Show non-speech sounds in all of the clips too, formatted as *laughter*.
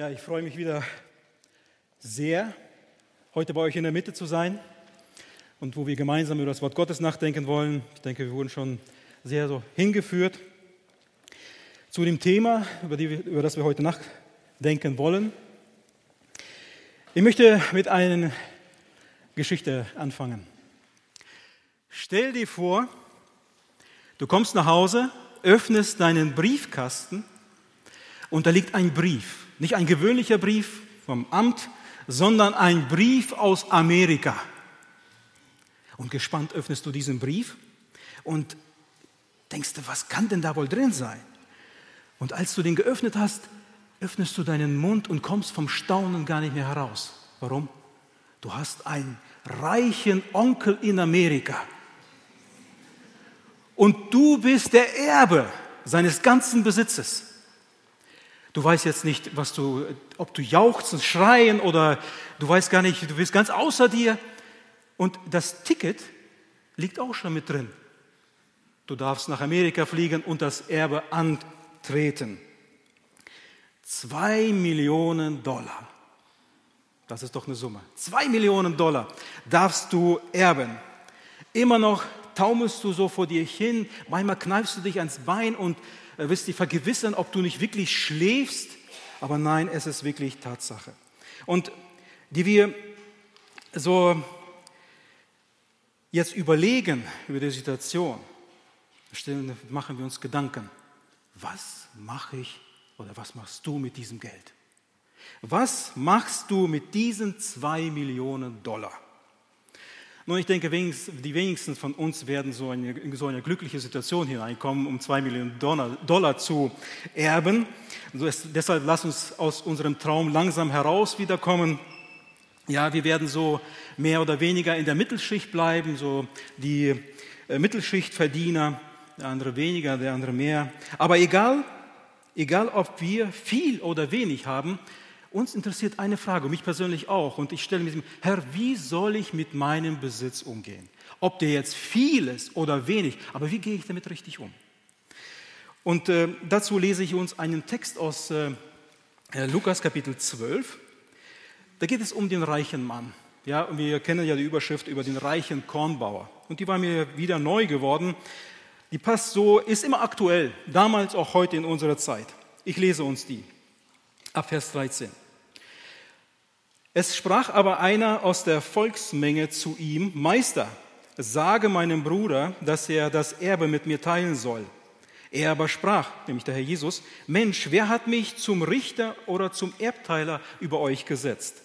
Ja, ich freue mich wieder sehr, heute bei euch in der Mitte zu sein und wo wir gemeinsam über das Wort Gottes nachdenken wollen. Ich denke, wir wurden schon sehr so hingeführt zu dem Thema, über, die, über das wir heute nachdenken wollen. Ich möchte mit einer Geschichte anfangen. Stell dir vor, du kommst nach Hause, öffnest deinen Briefkasten und da liegt ein Brief. Nicht ein gewöhnlicher Brief vom Amt, sondern ein Brief aus Amerika. Und gespannt öffnest du diesen Brief und denkst du, was kann denn da wohl drin sein? Und als du den geöffnet hast, öffnest du deinen Mund und kommst vom Staunen gar nicht mehr heraus. Warum? Du hast einen reichen Onkel in Amerika. Und du bist der Erbe seines ganzen Besitzes. Du weißt jetzt nicht, was du, ob du jauchzen, schreien oder du weißt gar nicht, du bist ganz außer dir. Und das Ticket liegt auch schon mit drin. Du darfst nach Amerika fliegen und das Erbe antreten. Zwei Millionen Dollar. Das ist doch eine Summe. Zwei Millionen Dollar darfst du erben. Immer noch taumelst du so vor dir hin. Manchmal kneifst du dich ans Bein und wirst dich vergewissern, ob du nicht wirklich schläfst. Aber nein, es ist wirklich Tatsache. Und die wir so jetzt überlegen über die Situation, machen wir uns Gedanken, was mache ich oder was machst du mit diesem Geld? Was machst du mit diesen zwei Millionen Dollar? Nun, ich denke, die wenigsten von uns werden so in so eine glückliche Situation hineinkommen, um zwei Millionen Dollar, zu erben. Also deshalb lass uns aus unserem Traum langsam heraus wiederkommen. Ja, wir werden so mehr oder weniger in der Mittelschicht bleiben, so die äh, Mittelschichtverdiener, der andere weniger, der andere mehr. Aber egal, egal ob wir viel oder wenig haben, uns interessiert eine Frage, mich persönlich auch, und ich stelle mir, Herr, wie soll ich mit meinem Besitz umgehen? Ob der jetzt viel ist oder wenig, aber wie gehe ich damit richtig um? Und äh, dazu lese ich uns einen Text aus äh, äh Lukas Kapitel 12. Da geht es um den reichen Mann. Ja, und wir kennen ja die Überschrift über den reichen Kornbauer. Und die war mir wieder neu geworden. Die passt so, ist immer aktuell, damals auch heute in unserer Zeit. Ich lese uns die ab Vers 13. Es sprach aber einer aus der Volksmenge zu ihm, Meister, sage meinem Bruder, dass er das Erbe mit mir teilen soll. Er aber sprach, nämlich der Herr Jesus, Mensch, wer hat mich zum Richter oder zum Erbteiler über euch gesetzt?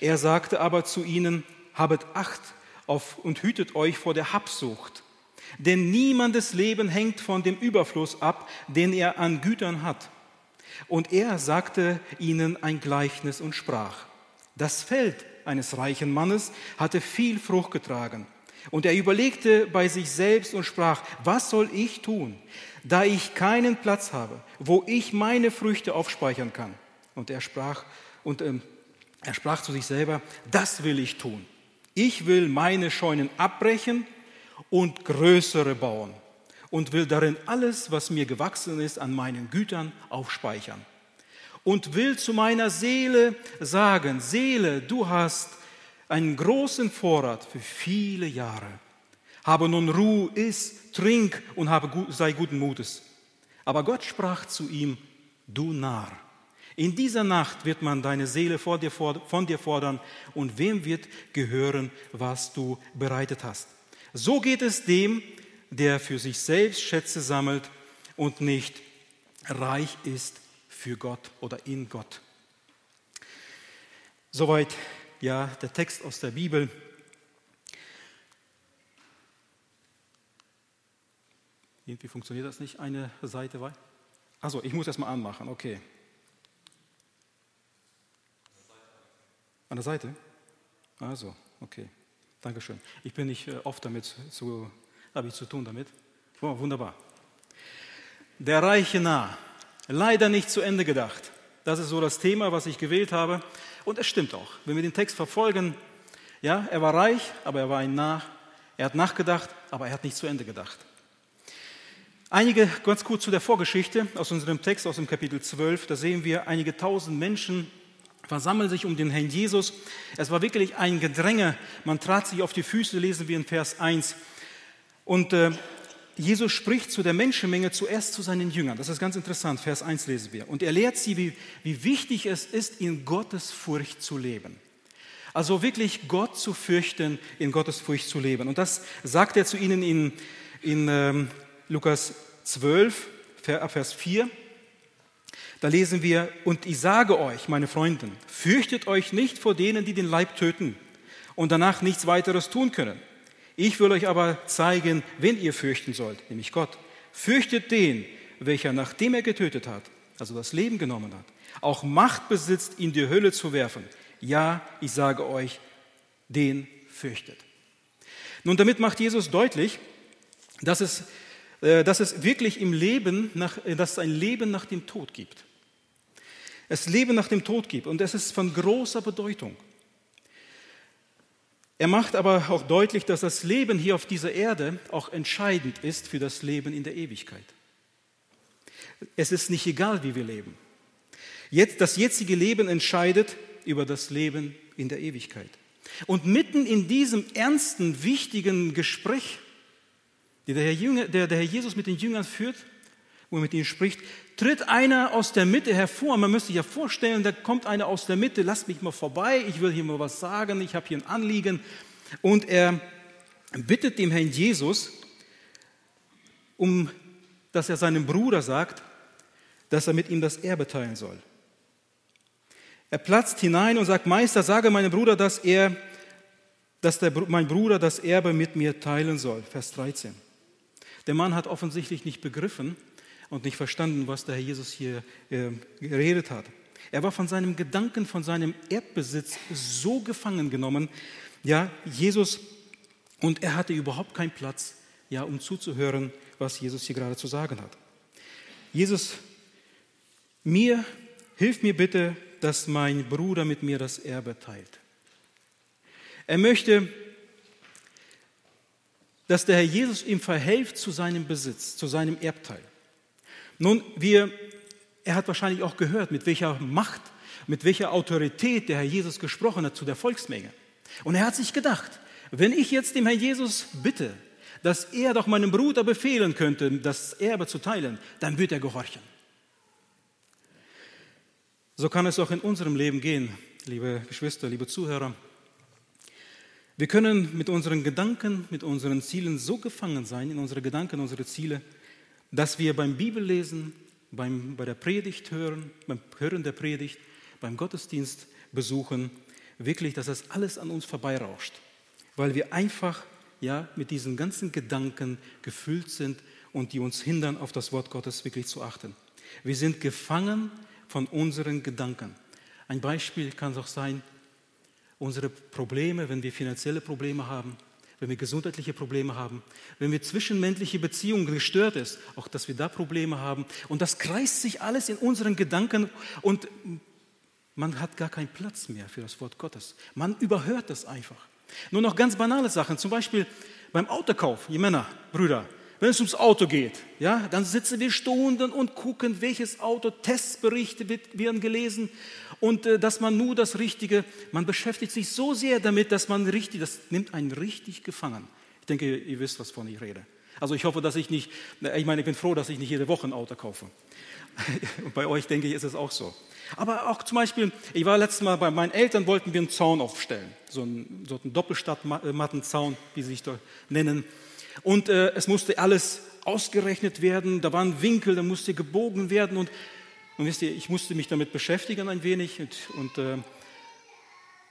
Er sagte aber zu ihnen, habet Acht auf und hütet euch vor der Habsucht. Denn niemandes Leben hängt von dem Überfluss ab, den er an Gütern hat. Und er sagte ihnen ein Gleichnis und sprach, das Feld eines reichen Mannes hatte viel Frucht getragen. Und er überlegte bei sich selbst und sprach, was soll ich tun, da ich keinen Platz habe, wo ich meine Früchte aufspeichern kann? Und er sprach, und ähm, er sprach zu sich selber, das will ich tun. Ich will meine Scheunen abbrechen und größere bauen und will darin alles, was mir gewachsen ist, an meinen Gütern aufspeichern und will zu meiner Seele sagen, Seele, du hast einen großen Vorrat für viele Jahre. Habe nun Ruhe, iss, trink und habe, sei guten Mutes. Aber Gott sprach zu ihm, du Narr, in dieser Nacht wird man deine Seele von dir fordern und wem wird gehören, was du bereitet hast. So geht es dem, der für sich selbst Schätze sammelt und nicht reich ist für Gott oder in Gott. Soweit ja der Text aus der Bibel. Irgendwie funktioniert das nicht, eine Seite weiter. Also, ich muss das mal anmachen, okay. An der Seite? Also, okay. Dankeschön. Ich bin nicht äh, oft damit zu, habe ich zu tun damit. Oh, wunderbar. Der reiche Nah leider nicht zu Ende gedacht. Das ist so das Thema, was ich gewählt habe. Und es stimmt auch. Wenn wir den Text verfolgen, ja, er war reich, aber er war ein Narr. Er hat nachgedacht, aber er hat nicht zu Ende gedacht. Einige, ganz kurz zu der Vorgeschichte aus unserem Text, aus dem Kapitel 12, da sehen wir, einige tausend Menschen versammeln sich um den Herrn Jesus. Es war wirklich ein Gedränge, man trat sich auf die Füße, lesen wir in Vers 1. Und äh, Jesus spricht zu der Menschenmenge zuerst zu seinen Jüngern. Das ist ganz interessant, Vers 1 lesen wir. Und er lehrt sie, wie, wie wichtig es ist, in Gottes Furcht zu leben. Also wirklich Gott zu fürchten, in Gottes Furcht zu leben. Und das sagt er zu ihnen in, in ähm, Lukas 12, Vers 4. Da lesen wir, und ich sage euch, meine Freunde, fürchtet euch nicht vor denen, die den Leib töten und danach nichts weiteres tun können. Ich will euch aber zeigen, wen ihr fürchten sollt, nämlich Gott. Fürchtet den, welcher nachdem er getötet hat, also das Leben genommen hat, auch Macht besitzt, in die Hölle zu werfen. Ja, ich sage euch, den fürchtet. Nun, damit macht Jesus deutlich, dass es äh, dass es wirklich im Leben, nach, äh, dass es ein Leben nach dem Tod gibt. Es Leben nach dem Tod gibt und es ist von großer Bedeutung. Er macht aber auch deutlich, dass das Leben hier auf dieser Erde auch entscheidend ist für das Leben in der Ewigkeit. Es ist nicht egal, wie wir leben. Jetzt, das jetzige Leben entscheidet über das Leben in der Ewigkeit. Und mitten in diesem ernsten, wichtigen Gespräch die der Herr, Jünger, der, der Herr Jesus mit den Jüngern führt, wo er mit ihnen spricht, tritt einer aus der Mitte hervor. Man müsste sich ja vorstellen, da kommt einer aus der Mitte, lasst mich mal vorbei, ich will hier mal was sagen, ich habe hier ein Anliegen. Und er bittet dem Herrn Jesus, um, dass er seinem Bruder sagt, dass er mit ihm das Erbe teilen soll. Er platzt hinein und sagt, Meister, sage meinem Bruder, dass er, dass der, mein Bruder das Erbe mit mir teilen soll. Vers 13. Der Mann hat offensichtlich nicht begriffen und nicht verstanden, was der Herr Jesus hier äh, geredet hat. Er war von seinem Gedanken, von seinem Erdbesitz so gefangen genommen, ja, Jesus, und er hatte überhaupt keinen Platz, ja, um zuzuhören, was Jesus hier gerade zu sagen hat. Jesus, mir, hilf mir bitte, dass mein Bruder mit mir das Erbe teilt. Er möchte dass der Herr Jesus ihm verhilft zu seinem Besitz, zu seinem Erbteil. Nun, wir, er hat wahrscheinlich auch gehört, mit welcher Macht, mit welcher Autorität der Herr Jesus gesprochen hat zu der Volksmenge. Und er hat sich gedacht, wenn ich jetzt dem Herrn Jesus bitte, dass er doch meinem Bruder befehlen könnte, das Erbe zu teilen, dann wird er gehorchen. So kann es auch in unserem Leben gehen, liebe Geschwister, liebe Zuhörer. Wir können mit unseren Gedanken, mit unseren Zielen so gefangen sein, in unsere Gedanken, unsere Ziele, dass wir beim Bibellesen, beim, bei der Predigt hören, beim Hören der Predigt, beim Gottesdienst besuchen, wirklich, dass das alles an uns vorbeirauscht, weil wir einfach ja, mit diesen ganzen Gedanken gefüllt sind und die uns hindern, auf das Wort Gottes wirklich zu achten. Wir sind gefangen von unseren Gedanken. Ein Beispiel kann es auch sein, unsere Probleme, wenn wir finanzielle Probleme haben, wenn wir gesundheitliche Probleme haben, wenn wir zwischenmenschliche Beziehungen gestört ist, auch dass wir da Probleme haben. Und das kreist sich alles in unseren Gedanken und man hat gar keinen Platz mehr für das Wort Gottes. Man überhört das einfach. Nur noch ganz banale Sachen, zum Beispiel beim Autokauf, ihr Männer, Brüder, wenn es ums Auto geht, ja, dann sitzen wir Stunden und gucken, welches Auto, Testberichte werden gelesen und äh, dass man nur das Richtige, man beschäftigt sich so sehr damit, dass man richtig, das nimmt einen richtig gefangen. Ich denke, ihr wisst, was von ich rede. Also ich hoffe, dass ich nicht, ich meine, ich bin froh, dass ich nicht jede Woche ein Auto kaufe. Und *laughs* bei euch, denke ich, ist es auch so. Aber auch zum Beispiel, ich war letztes Mal bei meinen Eltern, wollten wir einen Zaun aufstellen. So einen, so einen Doppelstadtmattenzaun, wie sie sich da nennen. Und äh, es musste alles ausgerechnet werden. Da waren Winkel, da musste gebogen werden. Und und wisst ihr, ich musste mich damit beschäftigen ein wenig und, und, äh,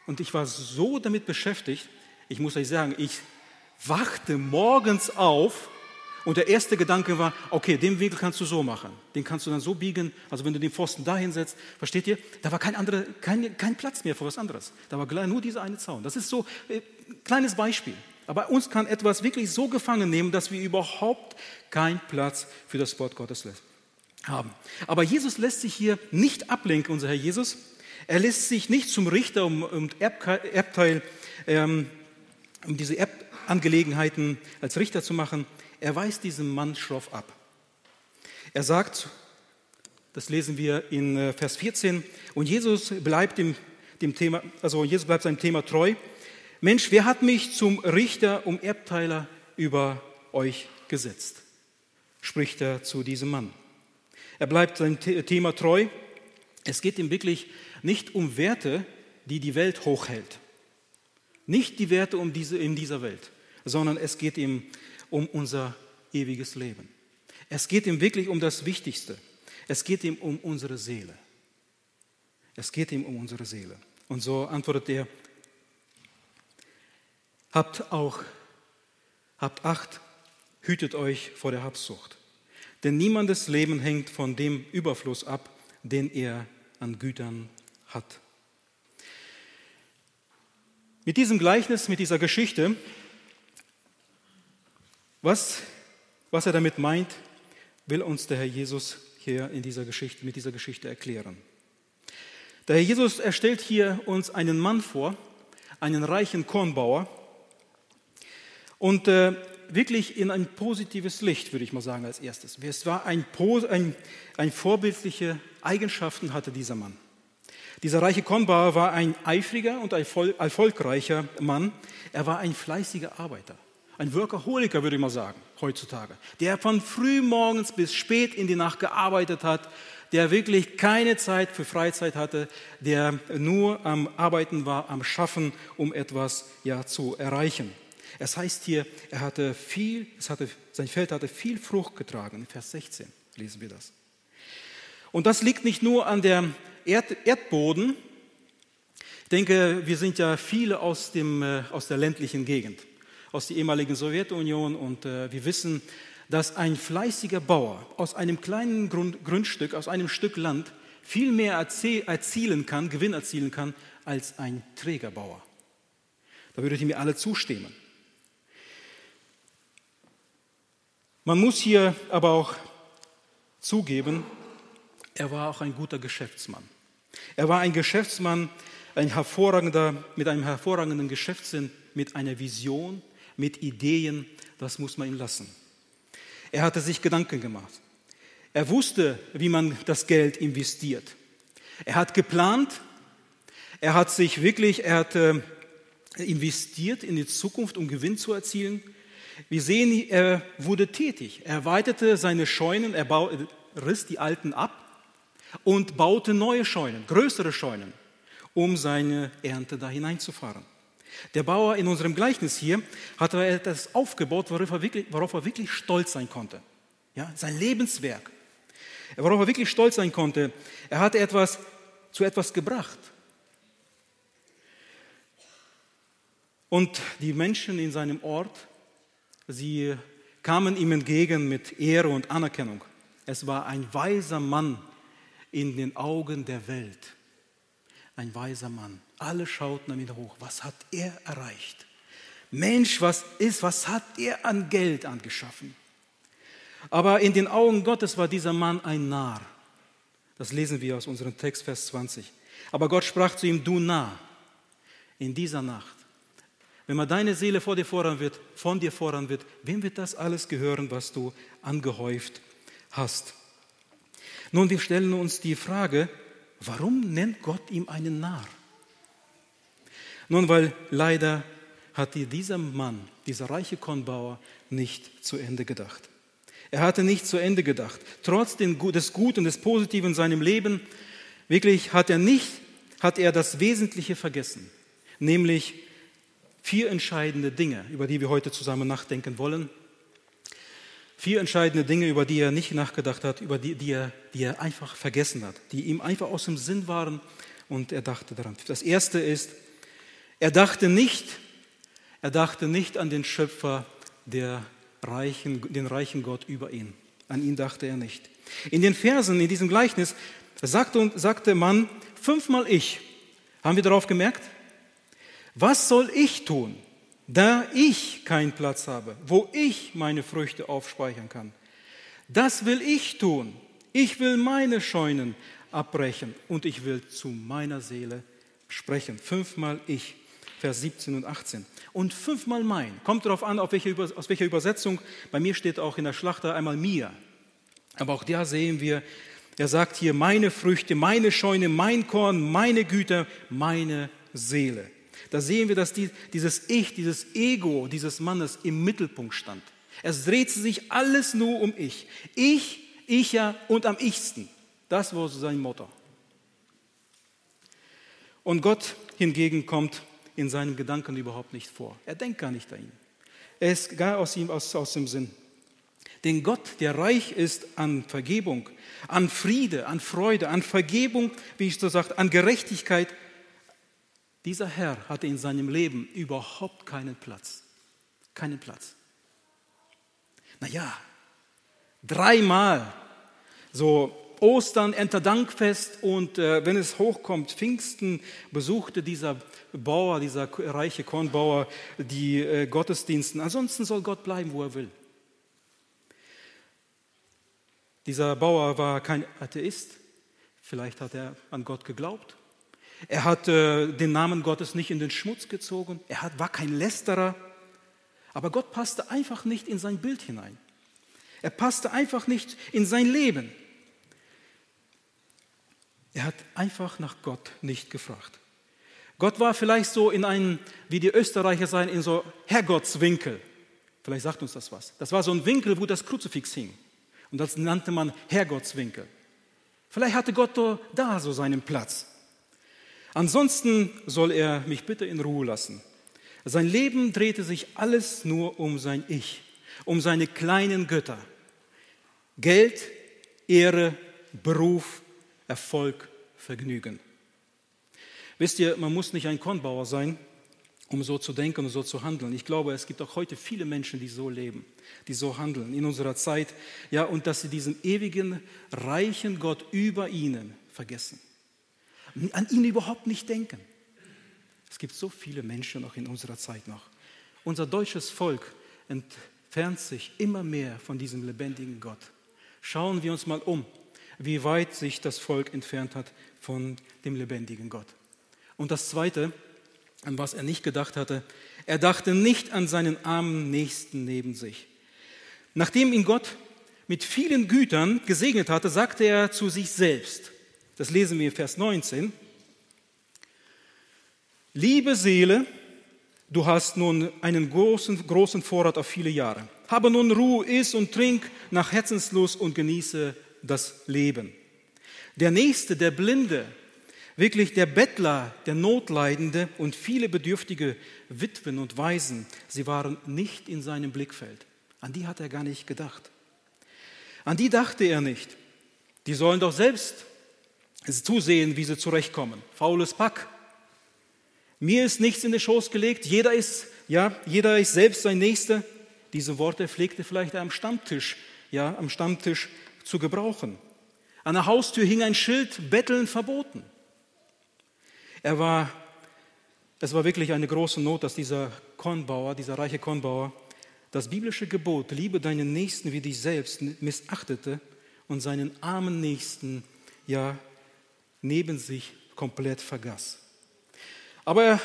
und ich war so damit beschäftigt, ich muss euch sagen, ich wachte morgens auf und der erste Gedanke war, okay, den Winkel kannst du so machen, den kannst du dann so biegen, also wenn du den Pfosten dahin setzt, versteht ihr, da war kein, andere, kein, kein Platz mehr für was anderes. Da war nur dieser eine Zaun. Das ist so ein äh, kleines Beispiel. Aber uns kann etwas wirklich so gefangen nehmen, dass wir überhaupt keinen Platz für das Wort Gottes haben. Aber Jesus lässt sich hier nicht ablenken, unser Herr Jesus. Er lässt sich nicht zum Richter um Erbteil, ähm, um diese Erbangelegenheiten als Richter zu machen. Er weist diesen Mann schroff ab. Er sagt, das lesen wir in äh, Vers 14, und Jesus bleibt dem, dem Thema, also Jesus bleibt seinem Thema treu. Mensch, wer hat mich zum Richter um Erbteiler über euch gesetzt? spricht er zu diesem Mann. Er bleibt seinem Thema treu. Es geht ihm wirklich nicht um Werte, die die Welt hochhält. Nicht die Werte um diese, in dieser Welt, sondern es geht ihm um unser ewiges Leben. Es geht ihm wirklich um das Wichtigste. Es geht ihm um unsere Seele. Es geht ihm um unsere Seele. Und so antwortet er, habt auch, habt Acht, hütet euch vor der Habsucht. Denn niemandes Leben hängt von dem Überfluss ab, den er an Gütern hat. Mit diesem Gleichnis, mit dieser Geschichte, was, was er damit meint, will uns der Herr Jesus hier in dieser Geschichte, mit dieser Geschichte erklären. Der Herr Jesus erstellt hier uns einen Mann vor, einen reichen Kornbauer, und äh, wirklich in ein positives Licht, würde ich mal sagen, als erstes. Es war ein, ein, ein vorbildliche Eigenschaften hatte dieser Mann. Dieser reiche Kornbauer war ein eifriger und erfolgreicher Mann. Er war ein fleißiger Arbeiter. Ein Workaholiker, würde ich mal sagen, heutzutage. Der von früh morgens bis spät in die Nacht gearbeitet hat, der wirklich keine Zeit für Freizeit hatte, der nur am Arbeiten war, am Schaffen, um etwas ja zu erreichen. Es heißt hier, er hatte viel, es hatte, sein Feld hatte viel Frucht getragen. In Vers 16 lesen wir das. Und das liegt nicht nur an der Erd, Erdboden. Ich denke, wir sind ja viele aus, dem, äh, aus der ländlichen Gegend, aus der ehemaligen Sowjetunion und äh, wir wissen, dass ein fleißiger Bauer aus einem kleinen Grund, Grundstück, aus einem Stück Land viel mehr erzielen kann, Gewinn erzielen kann, als ein Trägerbauer. Da würdet ihr mir alle zustimmen. Man muss hier aber auch zugeben, er war auch ein guter Geschäftsmann. Er war ein Geschäftsmann, ein hervorragender, mit einem hervorragenden Geschäftssinn, mit einer Vision, mit Ideen, das muss man ihm lassen. Er hatte sich Gedanken gemacht. Er wusste, wie man das Geld investiert. Er hat geplant, er hat sich wirklich, er hat äh, investiert in die Zukunft, um Gewinn zu erzielen. Wir sehen, er wurde tätig. Er erweiterte seine Scheunen, er riss die alten ab und baute neue Scheunen, größere Scheunen, um seine Ernte da hineinzufahren. Der Bauer in unserem Gleichnis hier hat etwas aufgebaut, worauf er wirklich, worauf er wirklich stolz sein konnte. Ja, sein Lebenswerk. Worauf er wirklich stolz sein konnte. Er hatte etwas zu etwas gebracht. Und die Menschen in seinem Ort Sie kamen ihm entgegen mit Ehre und Anerkennung. Es war ein weiser Mann in den Augen der Welt. Ein weiser Mann. Alle schauten an ihn hoch. Was hat er erreicht? Mensch, was ist, was hat er an Geld angeschaffen? Aber in den Augen Gottes war dieser Mann ein Narr. Das lesen wir aus unserem Text, Vers 20. Aber Gott sprach zu ihm, du Narr, in dieser Nacht wenn man deine Seele vor dir voran wird, von dir voran wird, wem wird das alles gehören, was du angehäuft hast? Nun, wir stellen uns die Frage, warum nennt Gott ihm einen Narr? Nun, weil leider hat dieser Mann, dieser reiche Kornbauer, nicht zu Ende gedacht. Er hatte nicht zu Ende gedacht. Trotz des Guten, des Positiven in seinem Leben, wirklich hat er nicht, hat er das Wesentliche vergessen, nämlich Vier entscheidende Dinge, über die wir heute zusammen nachdenken wollen. Vier entscheidende Dinge, über die er nicht nachgedacht hat, über die, die, er, die er einfach vergessen hat, die ihm einfach aus dem Sinn waren und er dachte daran. Das erste ist, er dachte nicht, er dachte nicht an den Schöpfer, der reichen, den reichen Gott über ihn. An ihn dachte er nicht. In den Versen, in diesem Gleichnis, sagte, sagte man fünfmal ich. Haben wir darauf gemerkt? Was soll ich tun, da ich keinen Platz habe, wo ich meine Früchte aufspeichern kann? Das will ich tun. Ich will meine Scheunen abbrechen und ich will zu meiner Seele sprechen. Fünfmal ich, Vers 17 und 18. Und fünfmal mein. Kommt darauf an, auf welche, aus welcher Übersetzung. Bei mir steht auch in der Schlachter einmal mir. Aber auch da sehen wir, er sagt hier, meine Früchte, meine Scheune, mein Korn, meine Güter, meine Seele. Da sehen wir, dass die, dieses Ich, dieses Ego dieses Mannes im Mittelpunkt stand. Es drehte sich alles nur um Ich. Ich, ich ja und am ichsten. Das war sein Motto. Und Gott hingegen kommt in seinen Gedanken überhaupt nicht vor. Er denkt gar nicht an ihn. Er ist gar aus ihm aus, aus dem Sinn. Denn Gott, der reich ist an Vergebung, an Friede, an Freude, an Vergebung, wie ich so sage, an Gerechtigkeit, dieser Herr hatte in seinem Leben überhaupt keinen Platz. Keinen Platz. Naja, dreimal so Ostern, Erntedankfest und äh, wenn es hochkommt, Pfingsten, besuchte dieser Bauer, dieser reiche Kornbauer die äh, Gottesdiensten. Ansonsten soll Gott bleiben, wo er will. Dieser Bauer war kein Atheist, vielleicht hat er an Gott geglaubt. Er hat äh, den Namen Gottes nicht in den Schmutz gezogen, er hat, war kein Lästerer, aber Gott passte einfach nicht in sein Bild hinein. Er passte einfach nicht in sein Leben. Er hat einfach nach Gott nicht gefragt. Gott war vielleicht so in einem, wie die Österreicher sein, in so Herrgottswinkel. Vielleicht sagt uns das was. Das war so ein Winkel, wo das Kruzifix hing. Und das nannte man Herrgottswinkel. Vielleicht hatte Gott da so seinen Platz. Ansonsten soll er mich bitte in Ruhe lassen. Sein Leben drehte sich alles nur um sein Ich, um seine kleinen Götter. Geld, Ehre, Beruf, Erfolg, Vergnügen. Wisst ihr, man muss nicht ein Kornbauer sein, um so zu denken und so zu handeln. Ich glaube, es gibt auch heute viele Menschen, die so leben, die so handeln in unserer Zeit, ja, und dass sie diesen ewigen, reichen Gott über ihnen vergessen. An ihn überhaupt nicht denken. Es gibt so viele Menschen auch in unserer Zeit noch. Unser deutsches Volk entfernt sich immer mehr von diesem lebendigen Gott. Schauen wir uns mal um wie weit sich das Volk entfernt hat von dem lebendigen Gott. Und das Zweite, an was er nicht gedacht hatte, er dachte nicht an seinen armen Nächsten neben sich. Nachdem ihn Gott mit vielen Gütern gesegnet hatte, sagte er zu sich selbst, das lesen wir in Vers 19, Liebe Seele, du hast nun einen großen, großen Vorrat auf viele Jahre. Habe nun Ruhe, iss und trink nach Herzenslust und genieße das Leben. Der Nächste, der Blinde, wirklich der Bettler, der Notleidende und viele bedürftige Witwen und Waisen, sie waren nicht in seinem Blickfeld. An die hat er gar nicht gedacht. An die dachte er nicht. Die sollen doch selbst zusehen, wie sie zurechtkommen. Faules Pack. Mir ist nichts in den Schoß gelegt. Jeder ist, ja, jeder ist selbst sein Nächster. Diese Worte pflegte vielleicht am Stammtisch, ja, am Stammtisch zu gebrauchen. An der Haustür hing ein Schild, Betteln verboten. Er war, es war wirklich eine große Not, dass dieser Kornbauer, dieser reiche Kornbauer, das biblische Gebot, liebe deinen Nächsten wie dich selbst, missachtete und seinen armen Nächsten ja neben sich komplett vergaß. Aber,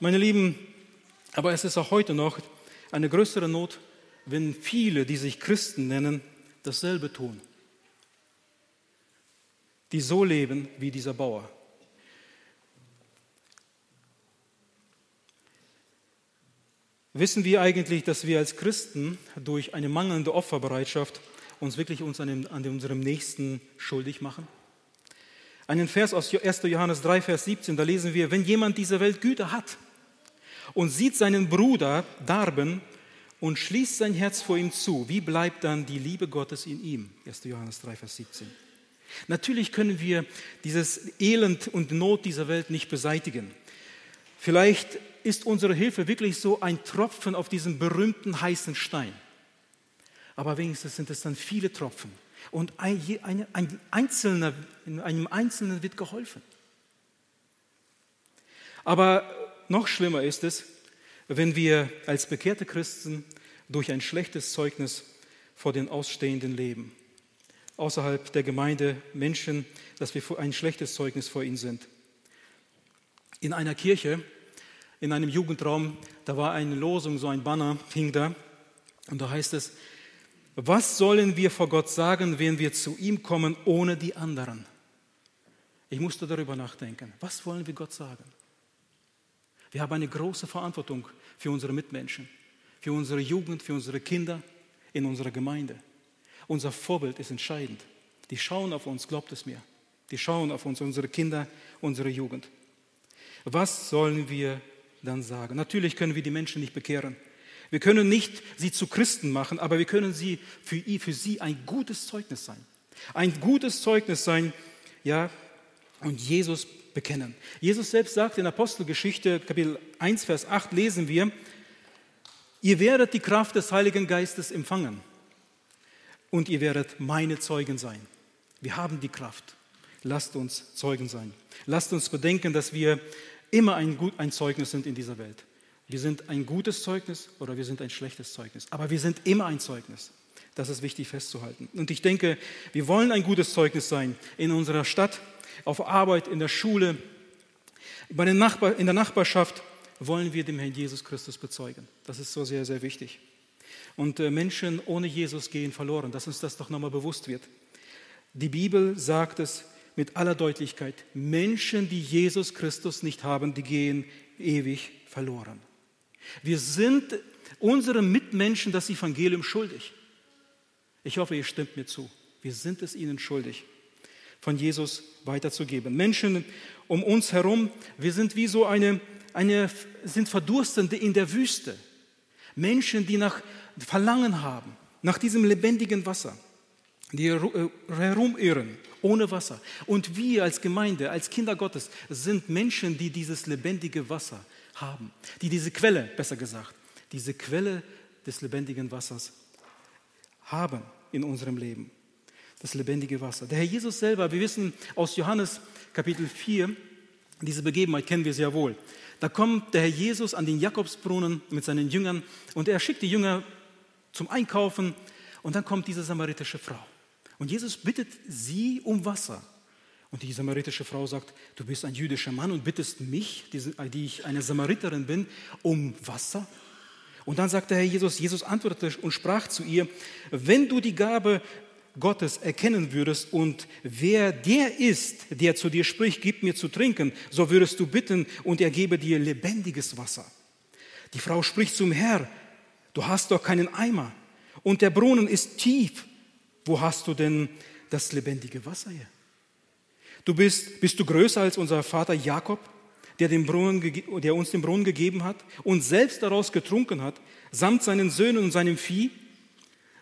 meine Lieben, aber es ist auch heute noch eine größere Not, wenn viele, die sich Christen nennen, dasselbe tun die so leben wie dieser Bauer. Wissen wir eigentlich, dass wir als Christen durch eine mangelnde Opferbereitschaft uns wirklich uns an, dem, an unserem Nächsten schuldig machen? Einen Vers aus 1. Johannes 3, Vers 17, da lesen wir, wenn jemand dieser Welt Güter hat und sieht seinen Bruder darben und schließt sein Herz vor ihm zu, wie bleibt dann die Liebe Gottes in ihm? 1. Johannes 3, Vers 17. Natürlich können wir dieses Elend und Not dieser Welt nicht beseitigen. Vielleicht ist unsere Hilfe wirklich so ein Tropfen auf diesem berühmten heißen Stein. Aber wenigstens sind es dann viele Tropfen. Und ein, ein, ein Einzelner, einem Einzelnen wird geholfen. Aber noch schlimmer ist es, wenn wir als bekehrte Christen durch ein schlechtes Zeugnis vor den Ausstehenden leben außerhalb der Gemeinde Menschen, dass wir ein schlechtes Zeugnis vor ihnen sind. In einer Kirche, in einem Jugendraum, da war eine Losung, so ein Banner hing da und da heißt es, Was sollen wir vor Gott sagen, wenn wir zu ihm kommen ohne die anderen? Ich musste darüber nachdenken. Was wollen wir Gott sagen? Wir haben eine große Verantwortung für unsere Mitmenschen, für unsere Jugend, für unsere Kinder in unserer Gemeinde. Unser Vorbild ist entscheidend. Die schauen auf uns, glaubt es mir. Die schauen auf uns, unsere Kinder, unsere Jugend. Was sollen wir dann sagen? Natürlich können wir die Menschen nicht bekehren. Wir können nicht sie zu Christen machen, aber wir können sie für, für sie ein gutes Zeugnis sein. Ein gutes Zeugnis sein, ja, und Jesus bekennen. Jesus selbst sagt in Apostelgeschichte, Kapitel 1, Vers 8, lesen wir, ihr werdet die Kraft des Heiligen Geistes empfangen und ihr werdet meine Zeugen sein. Wir haben die Kraft. Lasst uns Zeugen sein. Lasst uns bedenken, dass wir immer ein, ein Zeugnis sind in dieser Welt. Wir sind ein gutes Zeugnis oder wir sind ein schlechtes Zeugnis. Aber wir sind immer ein Zeugnis. Das ist wichtig festzuhalten. Und ich denke, wir wollen ein gutes Zeugnis sein in unserer Stadt, auf Arbeit, in der Schule, bei den Nachbar, in der Nachbarschaft wollen wir dem Herrn Jesus Christus bezeugen. Das ist so sehr, sehr wichtig. Und äh, Menschen ohne Jesus gehen verloren, dass uns das doch nochmal bewusst wird. Die Bibel sagt es mit aller Deutlichkeit, Menschen, die Jesus Christus nicht haben, die gehen ewig verloren. Wir sind unseren Mitmenschen das Evangelium schuldig. Ich hoffe, ihr stimmt mir zu. Wir sind es ihnen schuldig von Jesus weiterzugeben. Menschen um uns herum, wir sind wie so eine, eine sind Verdurstende in der Wüste. Menschen, die nach Verlangen haben, nach diesem lebendigen Wasser, die äh, herumirren ohne Wasser. Und wir als Gemeinde, als Kinder Gottes, sind Menschen, die dieses lebendige Wasser haben, die diese Quelle, besser gesagt, diese Quelle des lebendigen Wassers haben in unserem Leben das lebendige Wasser. Der Herr Jesus selber, wir wissen aus Johannes Kapitel 4, diese Begebenheit kennen wir sehr wohl. Da kommt der Herr Jesus an den Jakobsbrunnen mit seinen Jüngern und er schickt die Jünger zum Einkaufen und dann kommt diese samaritische Frau. Und Jesus bittet sie um Wasser. Und die samaritische Frau sagt, du bist ein jüdischer Mann und bittest mich, die ich eine Samariterin bin, um Wasser? Und dann sagt der Herr Jesus, Jesus antwortete und sprach zu ihr, wenn du die Gabe Gottes erkennen würdest und wer der ist, der zu dir spricht, gib mir zu trinken, so würdest du bitten und er gebe dir lebendiges Wasser. Die Frau spricht zum Herr, du hast doch keinen Eimer und der Brunnen ist tief. Wo hast du denn das lebendige Wasser her? Du bist, bist du größer als unser Vater Jakob, der, den Brunnen, der uns den Brunnen gegeben hat und selbst daraus getrunken hat, samt seinen Söhnen und seinem Vieh?